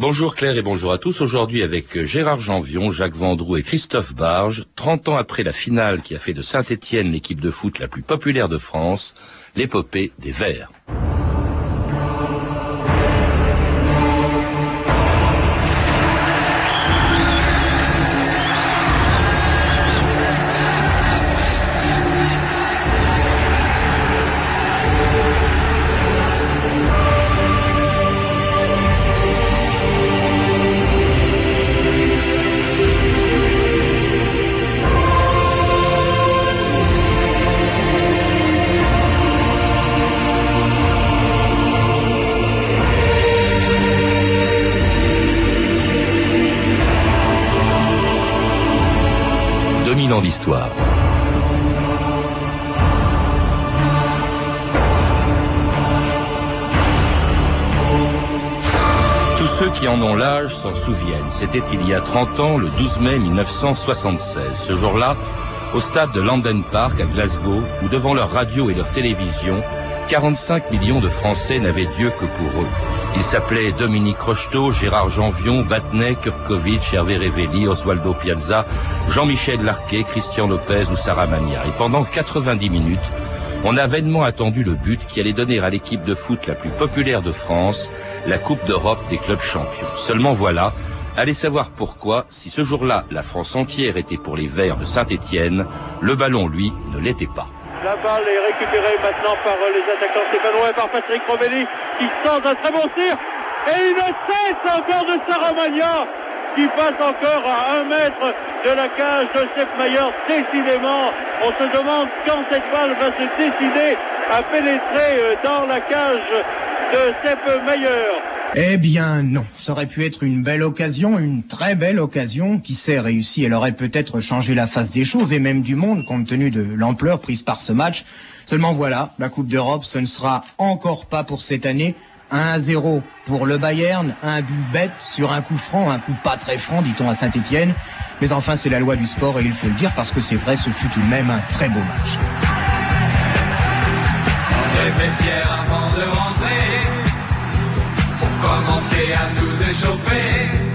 Bonjour Claire et bonjour à tous. Aujourd'hui avec Gérard Janvion, Jacques Vendroux et Christophe Barge, 30 ans après la finale qui a fait de Saint-Étienne l'équipe de foot la plus populaire de France, l'épopée des Verts. L'histoire. Tous ceux qui en ont l'âge s'en souviennent. C'était il y a 30 ans, le 12 mai 1976. Ce jour-là, au stade de London Park à Glasgow, où devant leur radio et leur télévision, 45 millions de Français n'avaient Dieu que pour eux. Ils s'appelaient Dominique Rocheteau, Gérard Janvion, Batnet, Kurkovic, Hervé Révelli, Oswaldo Piazza, Jean-Michel Larquet, Christian Lopez ou Sarah Mania. Et pendant 90 minutes, on a vainement attendu le but qui allait donner à l'équipe de foot la plus populaire de France la Coupe d'Europe des clubs champions. Seulement voilà, allez savoir pourquoi, si ce jour-là la France entière était pour les Verts de Saint-Étienne, le ballon, lui, ne l'était pas. La balle est récupérée maintenant par les attaquants stéphanois et par Patrick Rovelli qui tente un très bon tir. Et une cesse encore de Saramagna qui passe encore à un mètre de la cage de Sepp Mayer. Décidément, on se demande quand cette balle va se décider à pénétrer euh, dans la cage de Sepp Mayer. Eh bien non, ça aurait pu être une belle occasion, une très belle occasion, qui s'est réussie. Elle aurait peut-être changé la face des choses et même du monde compte tenu de l'ampleur prise par ce match. Seulement voilà, la Coupe d'Europe, ce ne sera encore pas pour cette année. 1 à 0 pour le Bayern, un but bête sur un coup franc, un coup pas très franc, dit-on à Saint-Etienne. Mais enfin, c'est la loi du sport et il faut le dire parce que c'est vrai, ce fut tout de même un très beau match. À nous échauffer,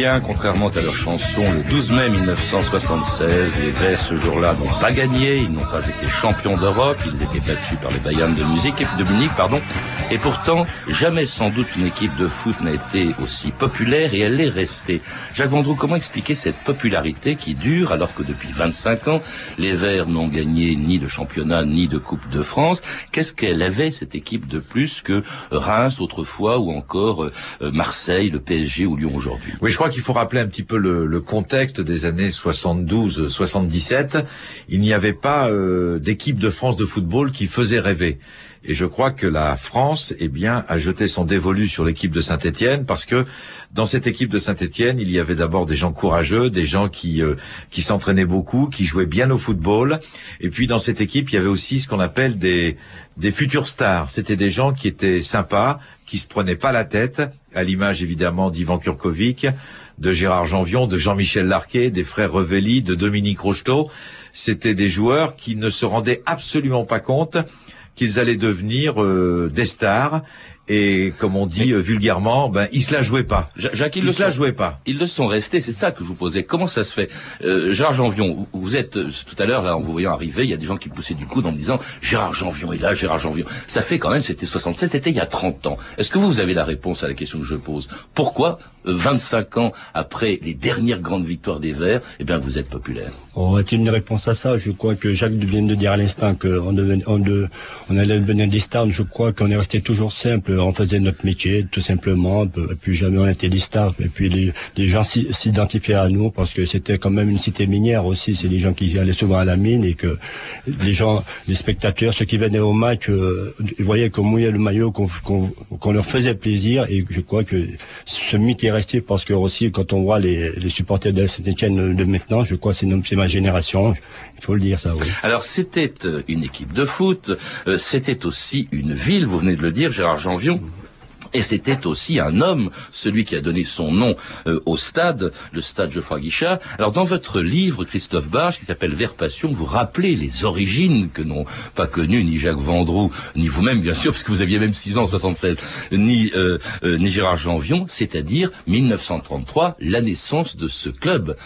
bien, contrairement à leur chanson, le 12 mai 1976, les Verts ce jour-là n'ont pas gagné, ils n'ont pas été champions d'Europe, ils étaient battus par les Bayern de Munich, pardon. Et pourtant, jamais sans doute une équipe de foot n'a été aussi populaire et elle est restée. Jacques Vendroux, comment expliquer cette popularité qui dure alors que depuis 25 ans, les Verts n'ont gagné ni de championnat ni de Coupe de France? Qu'est-ce qu'elle avait cette équipe de plus que Reims autrefois ou encore euh, Marseille, le PSG ou Lyon aujourd'hui? Oui, je crois qu'il faut rappeler un petit peu le, le contexte des années 72-77. Il n'y avait pas euh, d'équipe de France de football qui faisait rêver. Et je crois que la France, eh bien, a jeté son dévolu sur l'équipe de Saint-Étienne parce que dans cette équipe de Saint-Étienne, il y avait d'abord des gens courageux, des gens qui euh, qui s'entraînaient beaucoup, qui jouaient bien au football. Et puis dans cette équipe, il y avait aussi ce qu'on appelle des des futurs stars. C'était des gens qui étaient sympas, qui se prenaient pas la tête, à l'image évidemment d'Ivan Kurkovic, de Gérard Janvion, de Jean-Michel Larquet, des frères Revelli, de Dominique Rocheteau. C'était des joueurs qui ne se rendaient absolument pas compte qu'ils allaient devenir euh, des stars. Et comme on dit euh, vulgairement, ben ils se la jouaient pas. Ja- Jacques, ils Ils le se la sont. jouaient pas. Ils le sont restés, c'est ça que je vous posais. Comment ça se fait? Euh, Gérard Janvion, vous- êtes euh, tout à l'heure là en vous voyant arriver, il y a des gens qui poussaient du coude en me disant Gérard Janvion est là, Gérard Janvion. Ça fait quand même, c'était 76, c'était il y a 30 ans. Est-ce que vous avez la réponse à la question que je pose? Pourquoi 25 ans après les dernières grandes victoires des Verts, eh bien vous êtes populaire On a une réponse à ça? Je crois que Jacques vient de dire à l'instant qu'on on, on allait devenir des stars. Je crois qu'on est resté toujours simple. On faisait notre métier, tout simplement. Et puis jamais on était des stars. Et puis les, les gens s'identifiaient à nous parce que c'était quand même une cité minière aussi. C'est des gens qui allaient souvent à la mine et que les gens, les spectateurs, ceux qui venaient au match, euh, ils voyaient qu'on mouillait le maillot, qu'on leur faisait plaisir. Et je crois que ce mythe est resté parce que aussi quand on voit les, supporters de Saint-Etienne de maintenant, je crois que c'est ma génération. Il faut le dire ça, oui. Alors c'était euh, une équipe de foot, euh, c'était aussi une ville, vous venez de le dire, Gérard Janvion. Et c'était aussi un homme, celui qui a donné son nom euh, au stade, le stade Geoffroy Guichard. Alors dans votre livre, Christophe Barge, qui s'appelle Vers Passion, vous rappelez les origines que n'ont pas connues ni Jacques Vendroux, ni vous-même bien sûr, parce que vous aviez même 6 ans en 76, ni, euh, euh, ni Gérard Janvion, c'est-à-dire 1933, la naissance de ce club,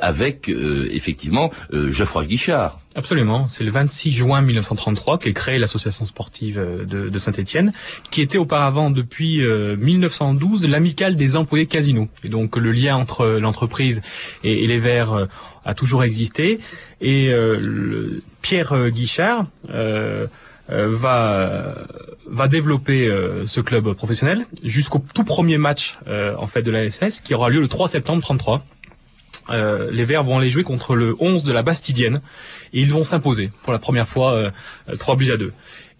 avec effectivement Geoffroy Guichard. Absolument. C'est le 26 juin 1933 qu'est créée l'association sportive euh, de, Saint-Étienne, qui était auparavant depuis 1912 euh, l'amicale des employés casino. Et donc le lien entre l'entreprise et, les Verts euh, a toujours existé. Et Pierre Guichard va va développer ce club professionnel jusqu'au tout premier match en fait de la SS qui aura lieu le 3 septembre 33 euh, les Verts vont aller jouer contre le 11 de la Bastidienne et ils vont s'imposer pour la première fois euh, 3 buts à 2.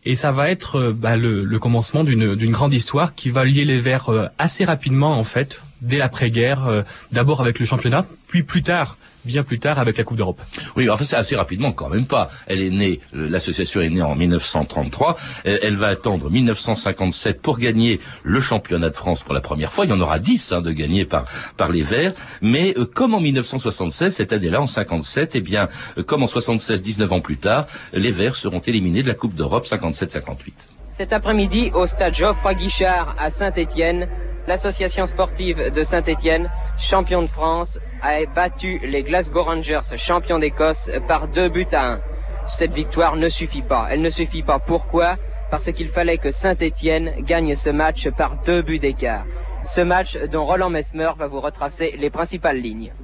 Et ça va être euh, bah, le, commencement d'une grande histoire qui va lier les Verts euh, assez rapidement en fait, dès l'après-guerre, d'abord avec le championnat, puis plus tard bien plus tard avec la Coupe d'Europe. Oui, enfin c'est assez rapidement quand même pas. Elle est née, euh, l'association est née en 1933. Elle va attendre 1957 pour gagner le championnat de France pour la première fois. Il y en aura 10 hein, de gagner par par les Verts. Mais euh, comme en 1976, cette année-là, en 57, eh bien, euh, comme en 76, 19 ans plus tard, les Verts seront éliminés de la Coupe d'Europe 57-58. Cet après-midi, au stade Geoffroy Guichard à Saint-Étienne, l'association sportive de Saint-Étienne, champion de France, a battu les Glasgow Rangers, champions d'Écosse, par deux buts à un. Cette victoire ne suffit pas. Elle ne suffit pas. Pourquoi? Parce qu'il fallait que Saint-Étienne gagne ce match par deux buts d'écart. Ce match dont Roland Mesmer va vous retracer les principales lignes.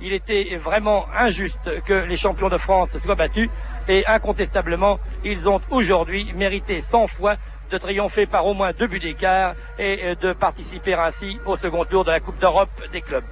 Il était vraiment injuste que les champions de France soient battus et incontestablement, ils ont aujourd'hui mérité 100 fois de triompher par au moins deux buts d'écart et euh, de participer ainsi au second tour de la Coupe d'Europe des clubs.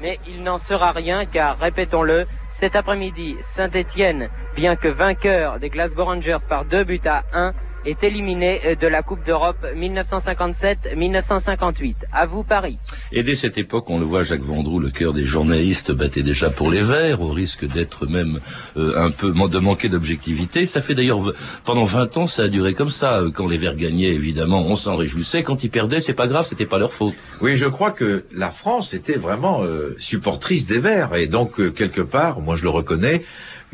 Mais il n'en sera rien car, répétons-le, cet après-midi, Saint-Étienne, bien que vainqueur des Glasgow Rangers par deux buts à un, est éliminé euh, de la Coupe d'Europe 1957-1958. À vous Paris. Et dès cette époque, on le voit, Jacques Vendroux, le cœur des journalistes battait déjà pour les Verts, au risque d'être même euh, un peu de manquer d'objectivité. Ça fait d'ailleurs pendant 20 ans, ça a duré comme ça. Euh, quand les Verts gagnaient, évidemment, on s'en réjouissait. Quand ils perdaient, c'est pas grave, c'était pas leur faute. Oui, je crois que la France était vraiment supportrice des Verts, et donc quelque part, moi je le reconnais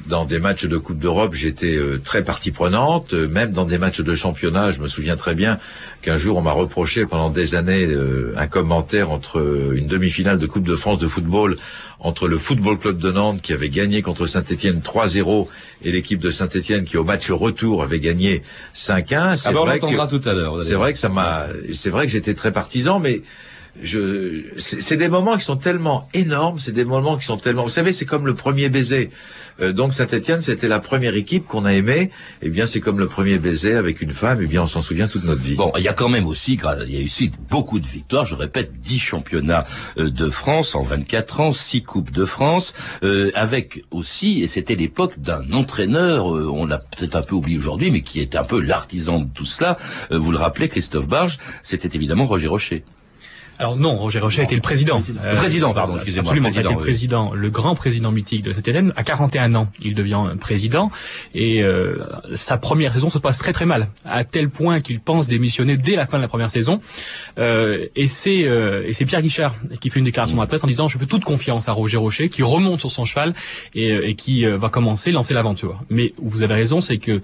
dans des matchs de Coupe d'Europe, j'étais euh, très partie prenante. Euh, même dans des matchs de championnat, je me souviens très bien qu'un jour on m'a reproché pendant des années euh, un commentaire entre une demi-finale de Coupe de France de football entre le Football Club de Nantes qui avait gagné contre Saint-Etienne 3-0 et l'équipe de Saint-Etienne qui au match retour avait gagné 5-1. C'est ah vrai que, tout à l'heure. C'est vrai que ça m'a, c'est vrai que j'étais très partisan, mais je, c'est des moments qui sont tellement énormes, c'est des moments qui sont tellement, vous savez, c'est comme le premier baiser. Euh, donc Saint-Etienne, c'était la première équipe qu'on a aimée. Eh bien, c'est comme le premier baiser avec une femme. Eh bien, on s'en souvient toute notre vie. Bon, il y a quand même aussi, il y a eu suite beaucoup de victoires. Je répète, 10 championnats euh, de France en 24 ans, 6 coupes de France, euh, avec aussi, et c'était l'époque d'un entraîneur, on l'a peut-être un peu oublié aujourd'hui, mais qui était un peu l'artisan de tout cela. vous le rappelez, Christophe Barge, c'était évidemment Roger Rocher. Alors non, Roger Rocher était le président. Le président, pardon, excusez-moi. Absolument, président, le président, le grand président mythique de cette étienne À 41 ans, il devient président et euh, sa première saison se passe très très mal, à tel point qu'il pense démissionner dès la fin de la première saison. Euh, et c'est euh, et c'est Pierre Guichard qui fait une déclaration à la presse en disant je fais toute confiance à Roger Rocher, qui remonte sur son cheval et, et qui va commencer lancer l'aventure. Mais vous avez raison, c'est que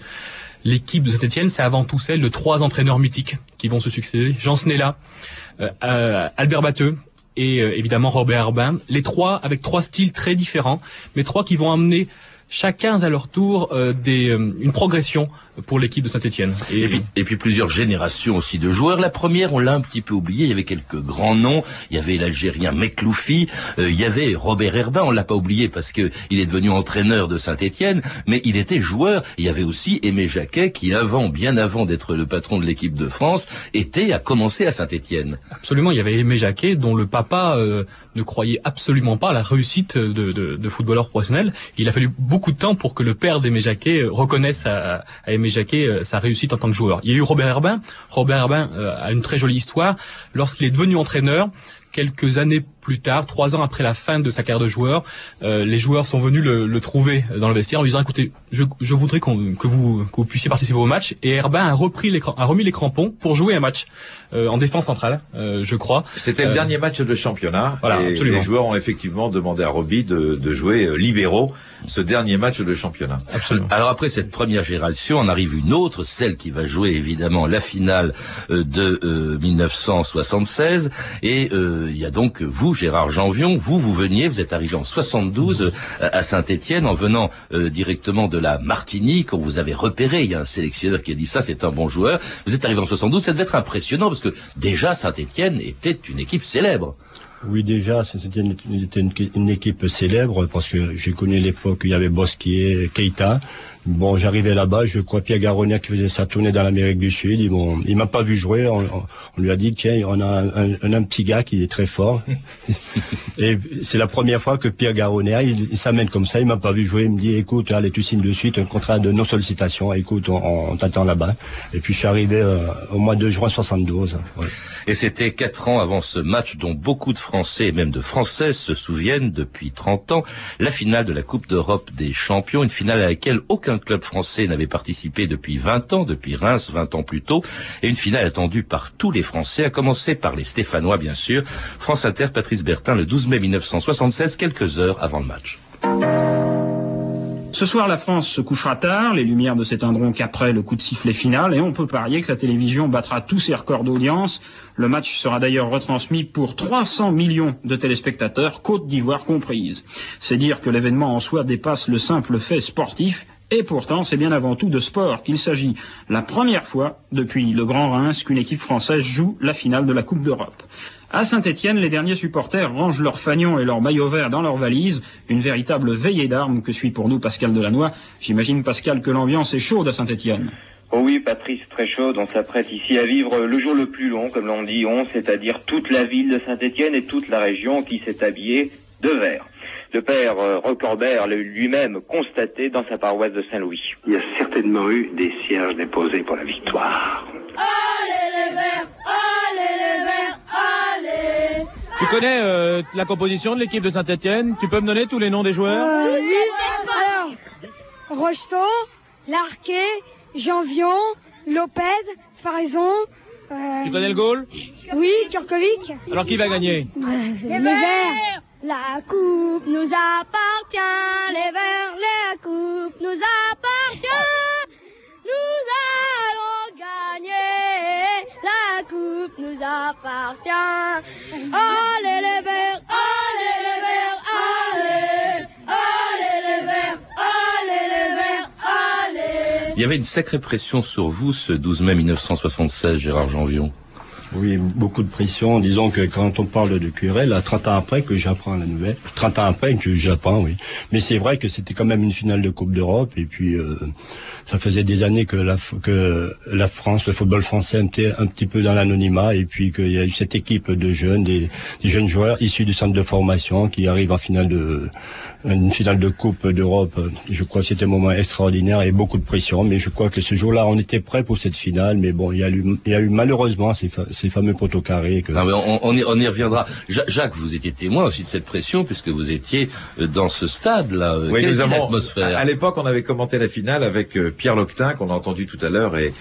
l'équipe de Saint-Etienne, c'est avant tout celle de trois entraîneurs mythiques qui vont se succéder. Jean Snella, euh, euh, Albert Batteux et euh, évidemment Robert Herbin. Les trois avec trois styles très différents, mais trois qui vont amener chacun à leur tour des, une progression pour l'équipe de Saint-Etienne. Et, puis, et puis plusieurs générations aussi de joueurs. La première, on l'a un petit peu oublié, il y avait quelques grands noms. Il y avait l'Algérien Mekloufi, euh, il y avait Robert Herbin, on l'a pas oublié parce que il est devenu entraîneur de Saint-Etienne, mais il était joueur. Il y avait aussi Aimé Jacquet qui, avant, bien avant d'être le patron de l'équipe de France, était à commencer à Saint-Etienne. Absolument, il y avait Aimé Jacquet dont le papa euh, ne croyait absolument pas à la réussite de, de, de footballeur professionnel. Il a fallu beaucoup de temps pour que le père d'Aimé Jacquet reconnaisse à, à Aimé Jacquet euh, sa réussite en tant que joueur. Il y a eu Robert Herbin. Robert Herbin euh, a une très jolie histoire. Lorsqu'il est devenu entraîneur, quelques années plus tard, trois ans après la fin de sa carrière de joueur, euh, les joueurs sont venus le, le, trouver dans le vestiaire en lui disant écoutez, je, je voudrais qu'on que vous que vous puissiez participer au match. Et Herbin a repris les a remis les crampons pour jouer un match euh, en défense centrale, euh, je crois. C'était le Euh, dernier match de championnat. voilà, et absolument. les joueurs ont effectivement demandé à Roby de, de jouer euh, libéraux ce dernier match de championnat. Absolument. Alors après cette première génération, on arrive une autre, celle qui va jouer évidemment la finale euh, de euh, 1976. Et euh, il y a donc vous, Gérard Janvion, vous, vous veniez, vous êtes arrivé en 72 euh, à Saint-Étienne en venant euh, directement de la Martinique. On vous avait repéré, il y a un sélectionneur qui a dit ça, c'est un bon joueur. Vous êtes arrivé en 72, ça devait être impressionnant parce que déjà Saint-Étienne était une équipe célèbre. Oui, déjà, c'était une, une équipe célèbre parce que j'ai connu l'époque où il y avait Bosquier, Keita. Bon, j'arrivais là-bas, je crois Pierre Garonnet qui faisait sa tournée dans l'Amérique du Sud. Ils m'ont, il m'a pas vu jouer. On, on lui a dit tiens, on a un, un, un, petit gars qui est très fort. Et c'est la première fois que Pierre Garonnet, il, il s'amène comme ça. Il m'a pas vu jouer. Il me dit écoute, allez, tu signes de suite un contrat de non sollicitation. Écoute, on, on t'attend là-bas. Et puis je suis arrivé euh, au mois de juin 72. Ouais. Et c'était quatre ans avant ce match dont beaucoup de Français et même de Françaises se souviennent depuis 30 ans, la finale de la Coupe d'Europe des champions, une finale à laquelle aucun club français n'avait participé depuis 20 ans, depuis Reims 20 ans plus tôt, et une finale attendue par tous les Français, à commencer par les Stéphanois bien sûr. France Inter, Patrice Bertin, le 12 mai 1976, quelques heures avant le match. Ce soir, la France se couchera tard, les lumières ne s'éteindront qu'après le coup de sifflet final, et on peut parier que la télévision battra tous ses records d'audience. Le match sera d'ailleurs retransmis pour 300 millions de téléspectateurs, Côte d'Ivoire comprise. C'est dire que l'événement en soi dépasse le simple fait sportif, et pourtant, c'est bien avant tout de sport qu'il s'agit. La première fois depuis le Grand Reims qu'une équipe française joue la finale de la Coupe d'Europe. À Saint-Étienne, les derniers supporters rangent leurs fagnons et leurs maillots verts dans leurs valises. Une véritable veillée d'armes que suit pour nous Pascal Delannoy. J'imagine, Pascal, que l'ambiance est chaude à Saint-Étienne. Oh oui, Patrice, très chaude. On s'apprête ici à vivre le jour le plus long, comme l'on dit, on, c'est-à-dire toute la ville de Saint-Étienne et toute la région qui s'est habillée de vert. Le père euh, Recordert l'a lui-même constaté dans sa paroisse de Saint-Louis. Il y a certainement eu des cierges déposés pour la victoire. Allez les verts, allez les verts, allez Tu connais euh, la composition de l'équipe de Saint-Etienne Tu peux me donner tous les noms des joueurs? Euh, oui. Alors, Rocheteau, Larquet, Janvion, Lopez, Faraison. Euh... Tu connais le goal? Oui, Kurkovic. Alors qui va gagner? Les verts. La coupe nous appartient, les verts, la coupe nous appartient. Nous allons gagner, la coupe nous appartient. Allez les verts, allez les verts, allez, allez les verts, allez les verts, allez. Il y avait une sacrée pression sur vous ce 12 mai 1976, Gérard Janvion. Oui, beaucoup de pression. Disons que quand on parle de QRL, à 30 ans après que j'apprends la nouvelle, 30 ans après que j'apprends, oui. Mais c'est vrai que c'était quand même une finale de Coupe d'Europe et puis euh, ça faisait des années que la, que la France, le football français était un petit peu dans l'anonymat et puis qu'il y a eu cette équipe de jeunes, des, jeunes joueurs issus du centre de formation qui arrivent en finale de une finale de Coupe d'Europe. Je crois que c'était un moment extraordinaire et beaucoup de pression. Mais je crois que ce jour-là, on était prêt pour cette finale. Mais bon, il y a eu, il y a eu malheureusement ces, ces fameux poteaux carrés. Que... Non, mais on, on, y, on, y, reviendra. Jacques, vous étiez témoin aussi de cette pression puisque vous étiez dans ce stade-là. Oui, Quelle nous avons. atmosphère À l'époque, on avait commenté la finale avec euh, Pierre Loctin qu'on a entendu tout à l'heure et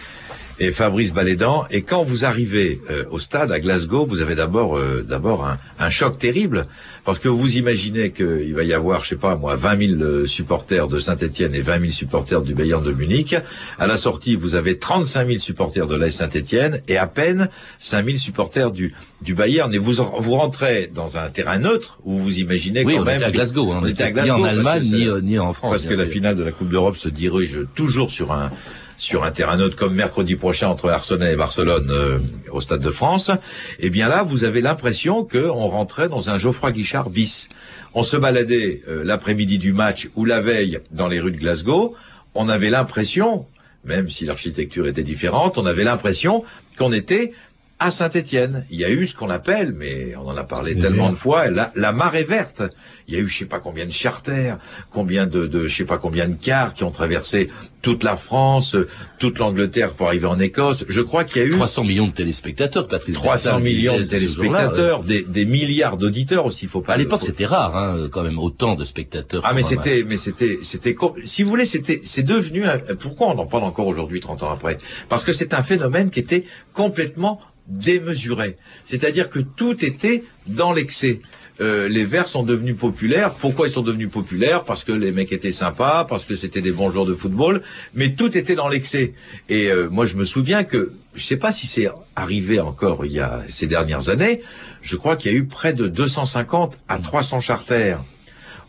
et Fabrice Balédan. Et quand vous arrivez euh, au stade à Glasgow, vous avez d'abord euh, d'abord un, un, choc terrible parce que vous imaginez qu'il va y avoir, je sais pas moi, 20 000 supporters de Saint-Etienne et 20 000 supporters du Bayern de Munich. À la sortie, vous avez 35 000 supporters de l'AS Saint-Etienne et à peine 5 000 supporters du du Bayern. Et vous vous rentrez dans un terrain neutre où vous imaginez oui, quand on même était à Glasgow, hein, on était à Glasgow ni en Allemagne ni, ni, en France parce que sûr. la finale de la Coupe d'Europe se dirige toujours sur un sur un terrain neutre comme mercredi prochain entre Arsenal et Barcelone euh, au Stade de France, eh bien là, vous avez l'impression qu'on rentrait dans un Geoffroy Guichard bis. On se baladait euh, l'après-midi du match ou la veille dans les rues de Glasgow, on avait l'impression, même si l'architecture était différente, on avait l'impression qu'on était à Saint-Étienne. Il y a eu ce qu'on appelle, mais on en a parlé tellement de fois, la, la marée verte. Il y a eu je sais pas combien de charters, combien de, de je sais pas combien de cars qui ont traversé toute la France, euh, toute l'Angleterre pour arriver en Écosse. Je crois qu'il y a eu 300 millions de téléspectateurs, Patrice 300 Bertin millions de téléspectateurs, des, des milliards d'auditeurs aussi. Faut pas. À l'époque, faut- c'était rare, hein, quand même, autant de spectateurs. ah mais c'était mais c'était c'était si vous voulez c'était c'est devenu un- pourquoi on en parle encore aujourd'hui 30 ans après? Parce que c'est un phénomène qui était complètement démesuré c'est-à-dire que tout était dans l'excès Euh, les Verts sont devenus populaires. Pourquoi ils sont devenus populaires? Parce que les mecs étaient sympas, parce que c'était des bons joueurs de football, mais tout était dans l'excès. Et euh, moi, je me souviens que, je sais pas si c'est arrivé encore il y a ces dernières années, je crois qu'il y a eu près de 250 à 300 charters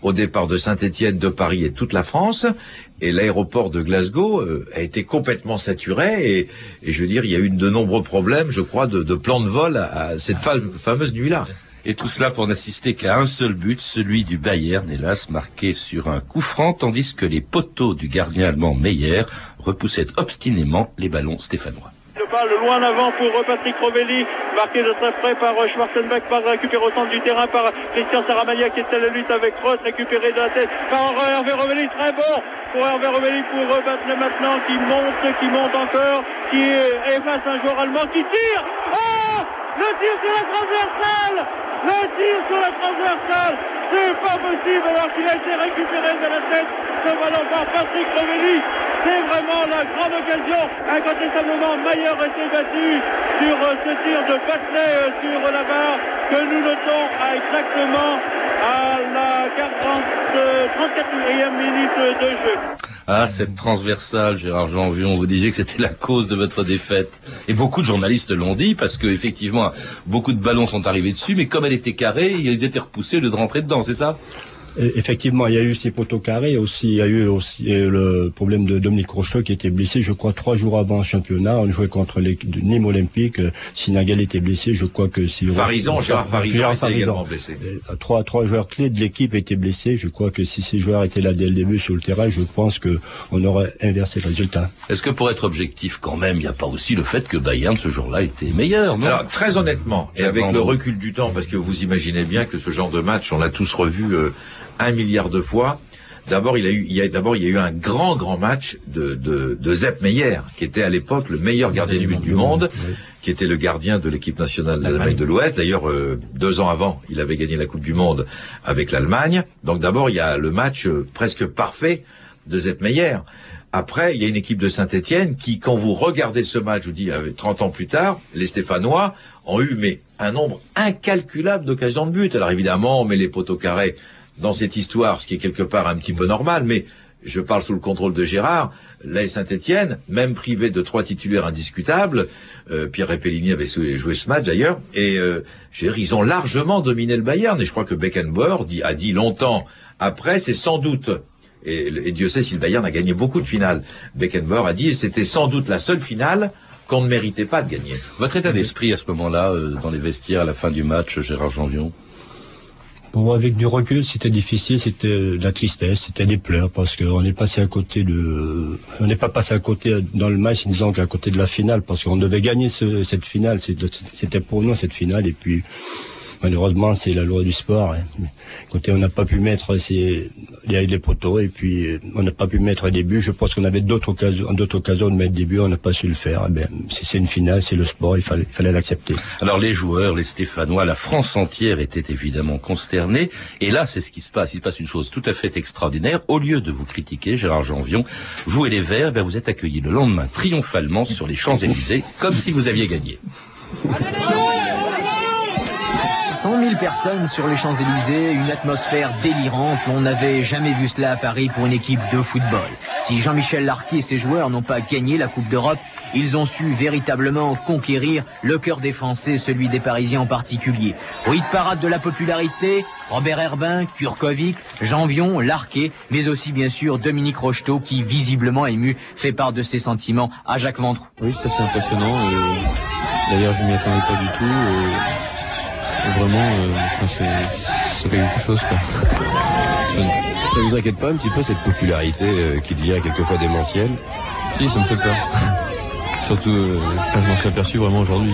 au départ de Saint-Étienne, de Paris et toute la France. Et l'aéroport de Glasgow euh, a été complètement saturé. Et, et je veux dire, il y a eu de nombreux problèmes, je crois, de, de plans de vol à, à cette fa- fameuse nuit-là. Et tout cela pour n'assister qu'à un seul but, celui du Bayern, hélas marqué sur un coup franc, tandis que les poteaux du gardien allemand Meyer repoussaient obstinément les ballons stéphanois. Le balle loin en avant pour Patrick Rovelli, marqué de très près par euh, Schwarzenbeck, pas récupéré au centre du terrain par Christian Saramagna qui est à la lutte avec Roth, récupéré de la tête par Hervé Rovelli, très bon pour Hervé Rovelli pour Battle maintenant qui monte, qui monte encore, qui efface un joueur allemand qui tire. Oh Le tir sur la transversale Le tir sur la transversale C'est pas possible alors qu'il a été récupéré de la tête ce ballon par Patrick Rovelli. C'est vraiment la grande occasion. Incontestablement, Maillard était battu sur euh, ce tir de Batley euh, sur la barre que nous notons à exactement à la 40, euh, 34e minute de jeu. Ah, cette transversale, Gérard Janvion, vous disiez que c'était la cause de votre défaite. Et beaucoup de journalistes l'ont dit, parce que effectivement, beaucoup de ballons sont arrivés dessus, mais comme elle était carrée, ils étaient repoussés au lieu de rentrer dedans, c'est ça? Effectivement, il y a eu ces poteaux carrés aussi. Il y a eu aussi euh, le problème de Dominique Rocheteau qui était blessé. Je crois trois jours avant le championnat, on jouait contre l'équipe de Nîmes Olympique. Euh, Sinagal était blessé. Je crois que si Farison, Gérard Farison Gérard était également blessé. Euh, Trois trois joueurs clés de l'équipe étaient blessés. Je crois que si ces joueurs étaient là dès le début sur le terrain, je pense que on aurait inversé le résultat. Est-ce que pour être objectif quand même, il n'y a pas aussi le fait que Bayern ce jour-là était meilleur, non? Alors, très honnêtement, et avec le recul du temps, parce que vous imaginez bien que ce genre de match, on l'a tous revu euh, un milliard de fois. D'abord, il eu, y a, d'abord, il y a eu un grand, grand match de, de, de Zepp Meyer, qui était à l'époque le meilleur gardien de but du monde, qui était le gardien de l'équipe nationale d'Allemagne de l'Ouest. D'ailleurs, euh, deux ans avant, il avait gagné la Coupe du Monde avec l'Allemagne. Donc d'abord, il y a le match euh, presque parfait de Zepp Meyer. Après, il y a une équipe de Saint-Etienne qui, quand vous regardez ce match, je vous dis, euh, 30 ans plus tard, les Stéphanois ont eu mais un nombre incalculable d'occasions de but. Alors évidemment, on met les poteaux carrés dans cette histoire, ce qui est quelque part un petit peu normal, mais je parle sous le contrôle de Gérard, la Saint-Etienne, même privé de trois titulaires indiscutables, euh, Pierre Repellini avait joué ce match d'ailleurs, et euh, ils ont largement dominé le Bayern, et je crois que Beckenbauer a dit longtemps après, c'est sans doute, et, Dieu sait si le Bayern a gagné beaucoup de finales, Beckenbauer a dit, c'était sans doute la seule finale qu'on ne méritait pas de gagner. Votre état d'esprit à ce moment-là, euh, dans les vestiaires à la fin du match, Gérard Janvion Pour moi, avec du recul, c'était difficile, c'était de la tristesse, c'était des pleurs, parce qu'on est passé à côté de, on n'est pas passé à côté dans le match, disons qu'à côté de la finale, parce qu'on devait gagner ce- cette finale, c'était pour nous cette finale, et puis, malheureusement, c'est la loi du sport. hein. Mais, Écoutez, on n'a pas pu mettre ces, il y a eu poteaux, et puis, euh, on n'a pas pu mettre des buts. Je pense qu'on avait d'autres occasions, d'autres occasions de mettre des buts, on n'a pas su le faire. Eh bien, c'est c'est une finale, c'est le sport, il fallait, il fallait l'accepter. Alors les joueurs, les Stéphanois, la France entière était évidemment consternée. Et là, c'est ce qui se passe. Il se passe une chose tout à fait extraordinaire. Au lieu de vous critiquer, Gérard Janvion, vous et les Verts, ben, vous êtes accueillis le lendemain triomphalement sur les Champs-Élysées, comme si vous aviez gagné. 100 000 personnes sur les Champs-Élysées, une atmosphère délirante. On n'avait jamais vu cela à Paris pour une équipe de football. Si Jean-Michel Larquet et ses joueurs n'ont pas gagné la Coupe d'Europe, ils ont su véritablement conquérir le cœur des Français, celui des Parisiens en particulier. Oui, de parade de la popularité, Robert Herbin, Kurkovic, Janvion, Larquet, mais aussi bien sûr Dominique Rocheteau qui visiblement ému fait part de ses sentiments à Jacques Vendroux. Oui, ça c'est impressionnant. D'ailleurs, je m'y attendais pas du tout. Vraiment, euh, enfin, c'est- ça fait quelque chose. Quoi. Ça vous inquiète pas un petit peu cette popularité euh, qui devient quelquefois démentielle? Si, ça me fait peur. Surtout, euh, je m'en suis aperçu vraiment aujourd'hui.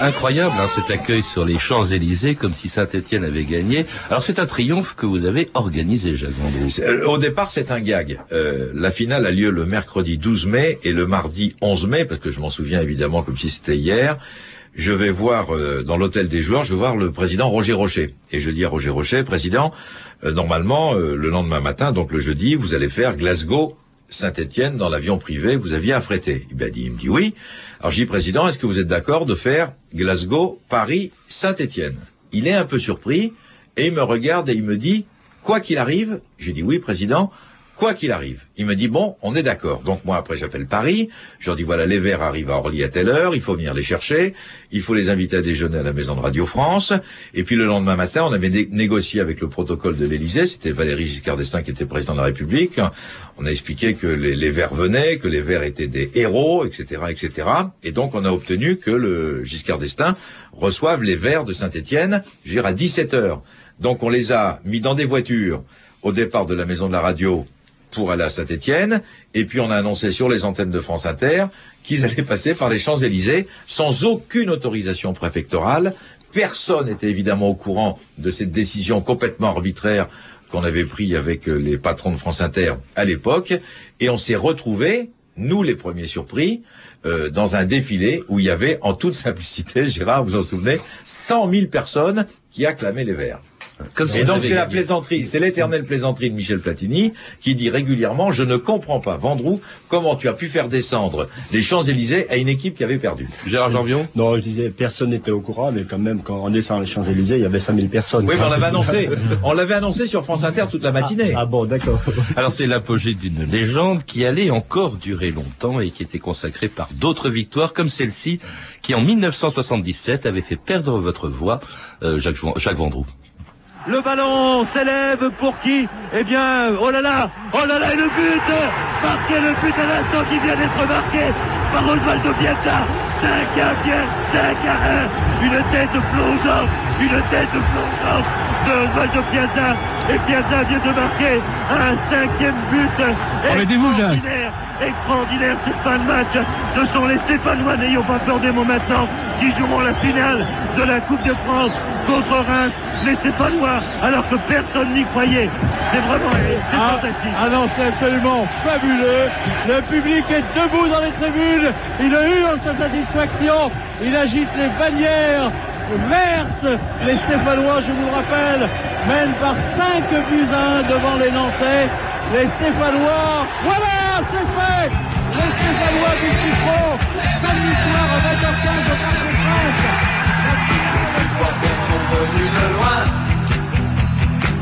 Incroyable hein, cet accueil sur les Champs-Élysées comme si Saint-Étienne avait gagné. Alors c'est un triomphe que vous avez organisé, Jacques Vendroux. Euh, Au départ, c'est un gag. Euh, la finale a lieu le mercredi 12 mai et le mardi 11 mai, parce que je m'en souviens évidemment comme si c'était hier. Je vais voir euh, dans l'hôtel des joueurs, je vais voir le président Roger Rocher. Et je dis à Roger Rocher, président, euh, normalement, euh, le lendemain matin, donc le jeudi, vous allez faire Glasgow. Saint-Étienne dans l'avion privé, vous aviez affrété. Il il me dit oui. Alors je dis, président, est-ce que vous êtes d'accord de faire Glasgow, Paris, Saint-Étienne? Il est un peu surpris et il me regarde et il me dit, quoi qu'il arrive, j'ai dit oui, président, quoi qu'il arrive. Il me dit, bon, on est d'accord. Donc moi, après, j'appelle Paris, je leur dis, voilà, les Verts arrivent à Orly à telle heure, il faut venir les chercher, il faut les inviter à déjeuner à la maison de Radio France. Et puis le lendemain matin, on avait né- négocié avec le protocole de l'Élysée, c'était Valéry Giscard d'Estaing qui était président de la République. On a expliqué que les, les Verts venaient, que les Verts étaient des héros, etc., etc. Et donc, on a obtenu que le Giscard d'Estaing reçoive les Verts de Saint-Étienne, je veux dire, à 17 heures. Donc, on les a mis dans des voitures au départ de la maison de la radio pour aller à Saint-Étienne, et puis on a annoncé sur les antennes de France Inter qu'ils allaient passer par les Champs-Élysées sans aucune autorisation préfectorale. Personne n'était évidemment au courant de cette décision complètement arbitraire qu'on avait prise avec euh, les patrons de France Inter à l'époque, et on s'est retrouvés, nous les premiers surpris, euh, dans un défilé où il y avait, en toute simplicité, Gérard, vous vous en souvenez, 100 000 personnes qui acclamaient les Verts. Comme si et donc c'est la plaisanterie, c'est l'éternelle plaisanterie de Michel Platini qui dit régulièrement je ne comprends pas Vendroux comment tu as pu faire descendre les Champs-Élysées à une équipe qui avait perdu? Gérard Janvion? Non, je disais, personne n'était au courant, mais quand même, quand on descend les Champs-Élysées, il y avait 5000 personnes. Oui, mais on l'avait annoncé, on l'avait annoncé sur France Inter toute la matinée. Ah, bon, d'accord. Alors c'est l'apogée d'une légende qui allait encore durer longtemps et qui était consacrée par d'autres victoires comme celle-ci qui en 1977 avait fait perdre votre voix, euh, Jacques, Jacques Vendroux. Le ballon s'élève pour qui? Eh bien, oh là là, oh là là, et le but Marqué le but à l'instant qui vient d'être marqué par Osvaldo Piazza 5 à bien, 5 à 1 Une tête plongeante, une tête plongeante de Osvaldo Piazza Et Piazza vient de marquer un cinquième but Remettez-vous, Jacques. extraordinaire, extraordinaire cette fin de match Ce sont les Stéphanois, n'ayons pas peur des mots maintenant, qui joueront la finale de la Coupe de France contre Reims les Stéphanois, alors que personne n'y croyait. C'est vraiment c'est Ah, fantastique. ah non, c'est absolument fabuleux. Le public est debout dans les tribunes. Il hurle sa satisfaction. Il agite les bannières vertes. Les Stéphanois, je vous le rappelle, mènent par 5 buts à 1 devant les Nantais. Les Stéphanois, voilà, c'est fait. Les Stéphanois du Citron, samedi soir à 20h15 au Parc des Princes. Les supporters sont venus de loin.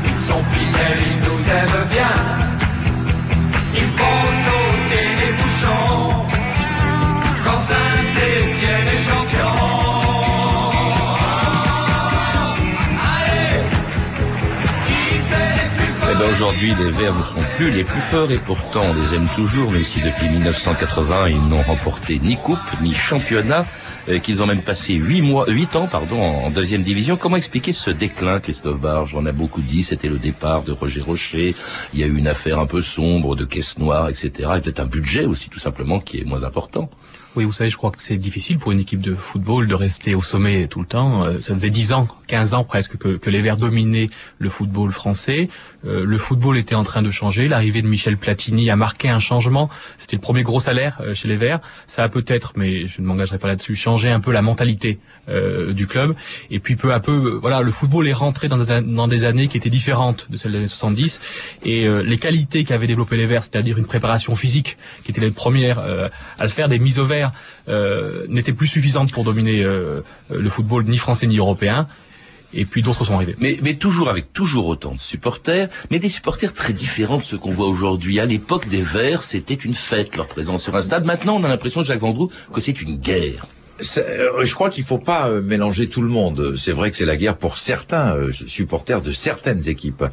Ils sont fidèles, ils nous aiment bien. Ils font sauter les bouchons quand Saint-Étienne est aujourd'hui, les Verts ne sont plus les plus forts et pourtant on les aime toujours, même si depuis 1980 ils n'ont remporté ni coupe ni championnat, euh, qu'ils ont même passé huit mois, huit ans pardon en, en deuxième division. Comment expliquer ce déclin, Christophe Barge? On a beaucoup dit, c'était le départ de Roger Rocher. Il y a eu une affaire un peu sombre de caisse noire, etc. Et peut-être un budget aussi tout simplement qui est moins important. Oui, vous savez, je crois que c'est difficile pour une équipe de football de rester au sommet tout le temps. Euh, Ça faisait 10 ans, 15 ans presque que, que les Verts dominaient le football français. Euh, le football était en train de changer. L'arrivée de Michel Platini a marqué un changement. C'était le premier gros salaire euh, chez les Verts. Ça a peut-être, mais je ne m'engagerai pas là-dessus, changé un peu la mentalité euh, du club. Et puis peu à peu, voilà, le football est rentré dans des, années qui étaient différentes de celles des années 70. Et les qualités qu'avaient développé les Verts, c'est-à-dire une préparation physique, qui était les premières à le faire, des mises au vert, n'étaient plus suffisantes pour dominer le football ni français ni européen. Et puis d'autres sont arrivés. Mais, mais toujours avec toujours autant de supporters, mais des supporters très différents de ceux qu'on voit aujourd'hui. À l'époque des Verts, c'était une fête leur présence sur un stade. Maintenant, on a l'impression, Jacques Vendroux, que c'est une guerre. Euh, Je crois qu'il faut pas euh, mélanger tout le monde. C'est vrai que c'est la guerre pour certains euh, supporters de certaines équipes.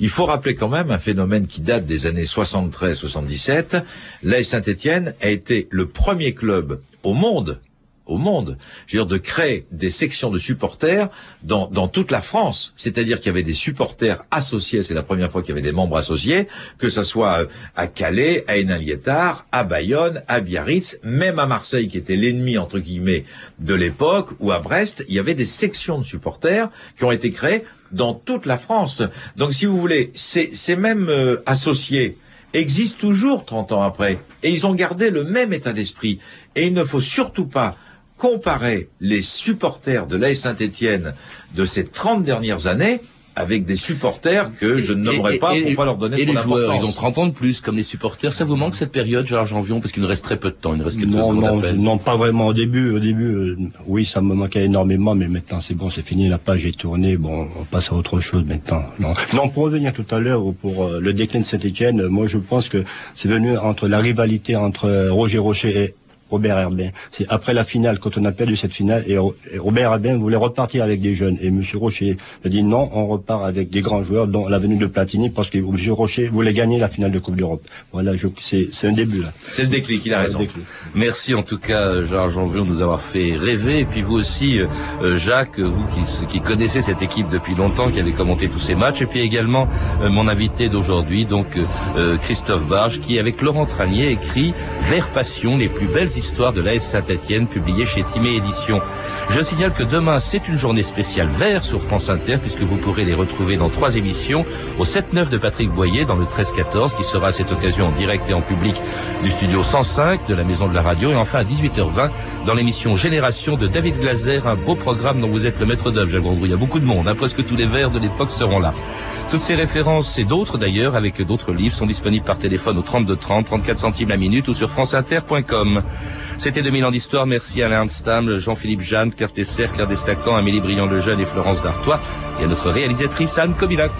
Il faut rappeler quand même un phénomène qui date des années 73-77. L'AS Saint-Étienne a été le premier club au monde au monde, je veux dire, de créer des sections de supporters dans, dans toute la France. C'est-à-dire qu'il y avait des supporters associés, c'est la première fois qu'il y avait des membres associés, que ce soit euh, à Calais, à Hénin-Liétard, à Bayonne, à Biarritz, même à Marseille, qui était l'ennemi, entre guillemets, de l'époque, ou à Brest, il y avait des sections de supporters qui ont été créées dans toute la France. Donc, si vous voulez, ces, ces mêmes euh, associés existent toujours 30 ans après. Et ils ont gardé le même état d'esprit. Et il ne faut surtout pas comparer les supporters de l'AS Saint-Étienne de ces 30 dernières années avec des supporters que je ne nommerai Et- pas et- pour pas leur donner Et les joueurs, ils ont 30 ans de plus, comme les supporters. Ça vous manque cette période, Gérard Janvion, parce qu'il nous reste très peu de temps. Il nous reste quelques Non, non, non, pas vraiment au début. Au début, euh, oui, ça me manquait énormément, mais maintenant c'est bon, c'est fini, la page est tournée. Bon, on passe à autre chose maintenant. Non, non pour revenir tout à l'heure pour euh, le déclin de Saint-Etienne, moi je pense que c'est venu entre la rivalité entre euh, Roger Rocher et Robert Herbin. C'est après la finale, quand on a perdu cette finale, et, Ro- et Robert Herbin voulait repartir avec des jeunes. Et Monsieur Rocher a dit non, on repart avec des grands joueurs, dont la venue de Platini, parce que Monsieur Rocher voulait gagner la finale de Coupe d'Europe. Voilà, je- c'est un début là. C'est le déclic, il a raison. Merci en tout cas, Gérard Janvion, de nous avoir fait rêver. Et puis vous aussi, euh, euh, Jacques, vous qui, qui connaissez cette équipe depuis longtemps, qui avez commenté tous ces matchs. Et puis également euh, mon invité d'aujourd'hui, donc euh, euh, Christophe Barge, qui avec Laurent Tranier écrit Vers Passion, les plus belles histoires de l'AS Saint-Etienne, publié chez Timé Éditions. Je signale que demain, c'est une journée spéciale vert sur France Inter, puisque vous pourrez les retrouver dans trois émissions, au 7-9 de Patrick Boyer, dans le 13-14, qui sera à cette occasion en direct et en public du studio 105 de la Maison de la Radio, et enfin à 18h20 dans l'émission Génération de David Glazer, un beau programme dont vous êtes le maître d'œuvre, Jacques. Il y a beaucoup de monde, hein, presque tous les verts de l'époque seront là. Toutes ces références et d'autres d'ailleurs, avec d'autres livres, sont disponibles par téléphone au 32 30, 34 centimes la minute ou sur franceinter.com. C'était 2000 ans d'histoire. Merci Alain Stam, Jean-Philippe Jeanne, Claire Tesser, Claire Destacan, Amélie Briand-Lejeune et Florence Dartois, et à notre réalisatrice Anne Kobilac.